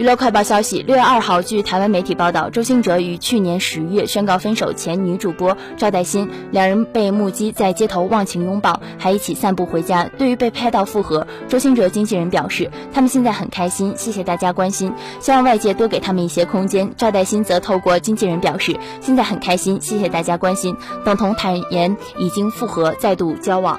娱乐快报消息：六月二号，据台湾媒体报道，周兴哲于去年十月宣告分手前，女主播赵黛欣两人被目击在街头忘情拥抱，还一起散步回家。对于被拍到复合，周兴哲经纪人表示，他们现在很开心，谢谢大家关心，希望外界多给他们一些空间。赵黛欣则透过经纪人表示，现在很开心，谢谢大家关心，等同坦言已经复合，再度交往。